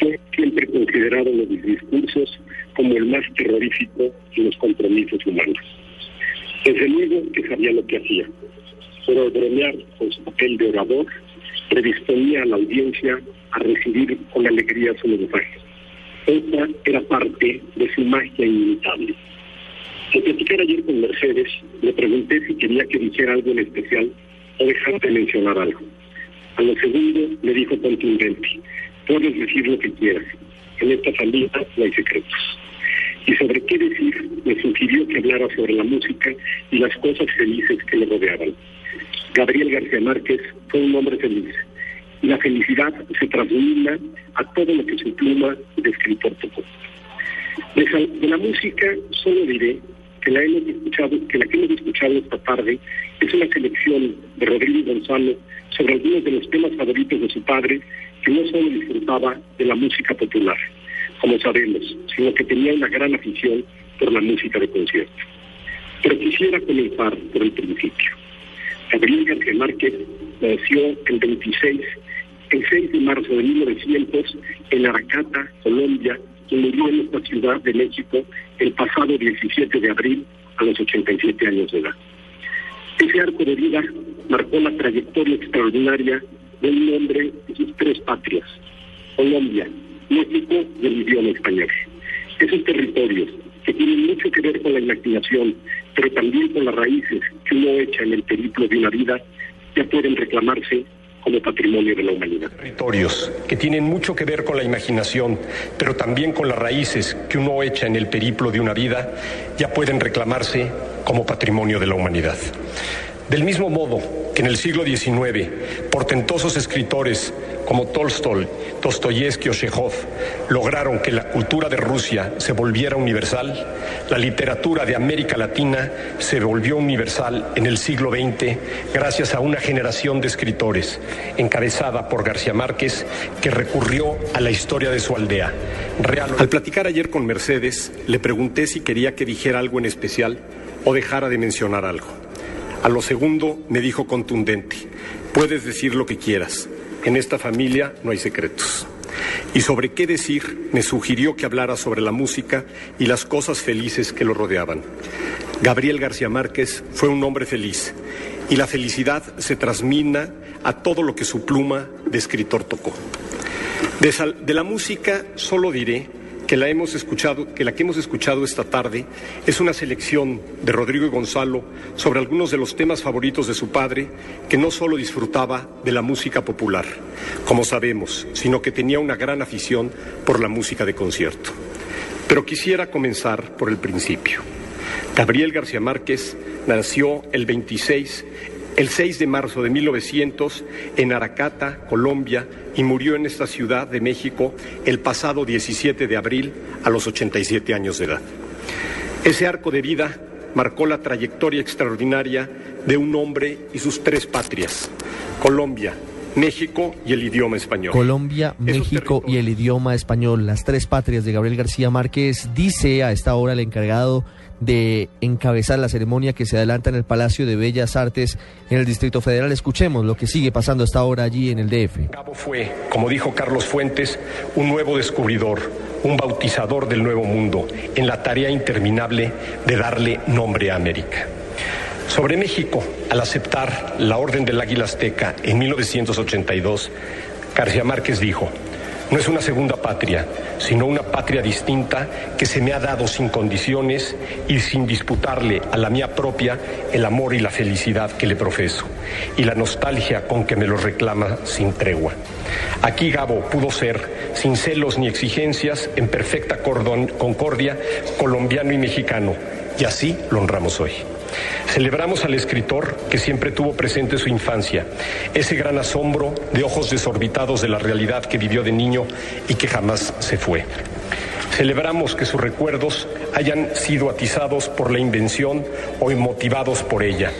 De. Fue siempre considerado en los discursos como el más terrorífico en los compromisos humanos. Desde luego que sabía lo que hacía, pero bromear con su papel de orador predisponía a la audiencia a recibir con alegría su mensaje. Esta era parte de su magia inimitable. Al platicar ayer con Mercedes, le pregunté si quería que dijera algo en especial o dejar de mencionar algo. A lo segundo le dijo contundente, puedes decir lo que quieras, en esta familia no hay secretos. Y sobre qué decir, me sugirió que hablara sobre la música y las cosas felices que le rodeaban. Gabriel García Márquez fue un hombre feliz, y la felicidad se transmina a todo lo que su pluma de escritor tocó. De, la música solo diré que la hemos escuchado, que la que hemos escuchado esta tarde es una selección de Rodrigo Gonzalo sobre algunos de los temas favoritos de su padre, que no solo disfrutaba de la música popular, como sabemos, sino que tenía una gran afición por la música de concierto. Pero quisiera comenzar por el principio. Gabriel García Márquez nació el 26, el 6 de marzo de 1900 en Aracata, Colombia, y murió en esta ciudad de México el pasado 17 de abril a los 87 años de edad. Ese arco de vida marcó la trayectoria extraordinaria de un hombre de sus tres patrias, Colombia, México y el idioma español. Esos territorios que tienen mucho que ver con la imaginación, pero también con las raíces que uno echa en el periplo de una vida, ya pueden reclamarse como patrimonio de la humanidad. Territorios que tienen mucho que ver con la imaginación, pero también con las raíces que uno echa en el periplo de una vida, ya pueden reclamarse como patrimonio de la humanidad. Del mismo modo que en el siglo XIX, portentosos escritores como Tolstoy, Dostoyevsky o Chekhov lograron que la cultura de Rusia se volviera universal, la literatura de América Latina se volvió universal en el siglo XX gracias a una generación de escritores encabezada por García Márquez que recurrió a la historia de su aldea. Al platicar ayer con Mercedes, le pregunté si quería que dijera algo en especial o dejara de mencionar algo. A lo segundo me dijo contundente, puedes decir lo que quieras, en esta familia no hay secretos. Y sobre qué decir, me sugirió que hablara sobre la música y las cosas felices que lo rodeaban. Gabriel García Márquez fue un hombre feliz y la felicidad se transmina a todo lo que su pluma de escritor tocó. De, de la música solo diré que la hemos escuchado, que la que hemos escuchado esta tarde es una selección de Rodrigo y Gonzalo sobre algunos de los temas favoritos de su padre, que no solo disfrutaba de la música popular, como sabemos, sino que tenía una gran afición por la música de concierto. Pero quisiera comenzar por el principio. Gabriel García Márquez nació el 26 el 6 de marzo de 1900 en Aracata, Colombia, y murió en esta ciudad de México el pasado 17 de abril a los 87 años de edad. Ese arco de vida marcó la trayectoria extraordinaria de un hombre y sus tres patrias, Colombia, México y el idioma español. Colombia, México y el idioma español, las tres patrias de Gabriel García Márquez, dice a esta hora el encargado de encabezar la ceremonia que se adelanta en el Palacio de Bellas Artes en el Distrito Federal. Escuchemos lo que sigue pasando hasta ahora allí en el DF. Gabo fue, como dijo Carlos Fuentes, un nuevo descubridor, un bautizador del nuevo mundo, en la tarea interminable de darle nombre a América. Sobre México, al aceptar la Orden del Águila Azteca en 1982, García Márquez dijo, no es una segunda patria, sino una patria distinta que se me ha dado sin condiciones y sin disputarle a la mía propia el amor y la felicidad que le profeso, y la nostalgia con que me lo reclama sin tregua. Aquí Gabo pudo ser, sin celos ni exigencias, en perfecta concordia, colombiano y mexicano, y así lo honramos hoy. Celebramos al escritor que siempre tuvo presente su infancia, ese gran asombro de ojos desorbitados de la realidad que vivió de niño y que jamás se fue. Celebramos que sus recuerdos hayan sido atizados por la invención o motivados por ella.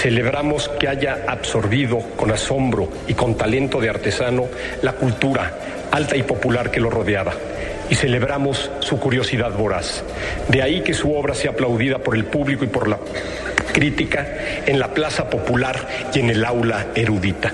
Celebramos que haya absorbido con asombro y con talento de artesano la cultura alta y popular que lo rodeaba y celebramos su curiosidad voraz. De ahí que su obra sea aplaudida por el público y por la crítica en la plaza popular y en el aula erudita.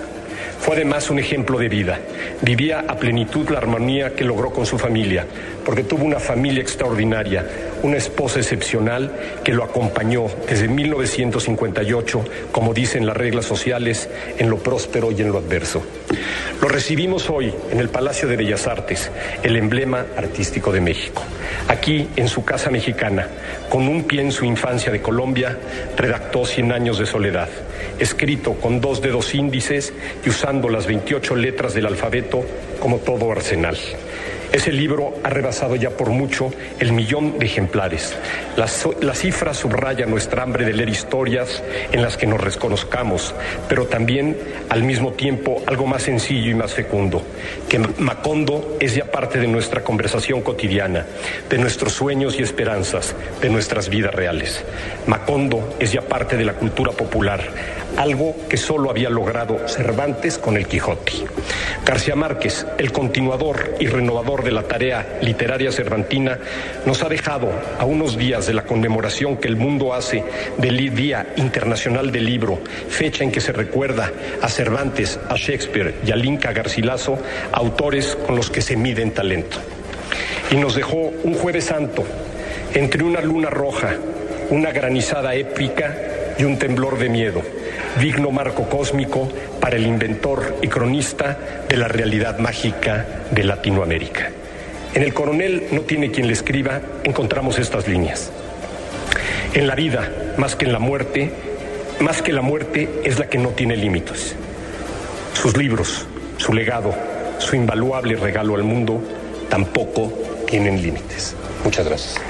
Fue además un ejemplo de vida. Vivía a plenitud la armonía que logró con su familia, porque tuvo una familia extraordinaria, una esposa excepcional que lo acompañó desde 1958, como dicen las reglas sociales, en lo próspero y en lo adverso. Lo recibimos hoy en el Palacio de Bellas Artes, el emblema artístico de México. Aquí, en su casa mexicana, con un pie en su infancia de Colombia, redactó Cien años de soledad, escrito con dos dedos índices y usando las 28 letras del alfabeto como todo arsenal. Ese libro ha rebasado ya por mucho el millón de ejemplares. La, la, cifra subraya nuestra hambre de leer historias en las que nos reconozcamos, pero también al mismo tiempo algo más sencillo y más fecundo, que Macondo es ya parte de nuestra conversación cotidiana, de nuestros sueños y esperanzas, de nuestras vidas reales. Macondo es ya parte de la cultura popular, algo que solo había logrado Cervantes con el Quijote. García Márquez, el continuador y renovador de la tarea literaria cervantina, nos ha dejado a unos días de la conmemoración que el mundo hace del Día Internacional del Libro, fecha en que se recuerda a Cervantes, a Shakespeare y al Inca Garcilaso, autores con los que se mide en talento. Y nos dejó un jueves santo, entre una luna roja, una granizada épica y un temblor de miedo digno marco cósmico para el inventor y cronista de la realidad mágica de Latinoamérica. En el coronel no tiene quien le escriba, encontramos estas líneas. En la vida, más que en la muerte, más que la muerte es la que no tiene límites. Sus libros, su legado, su invaluable regalo al mundo tampoco tienen límites. Muchas gracias.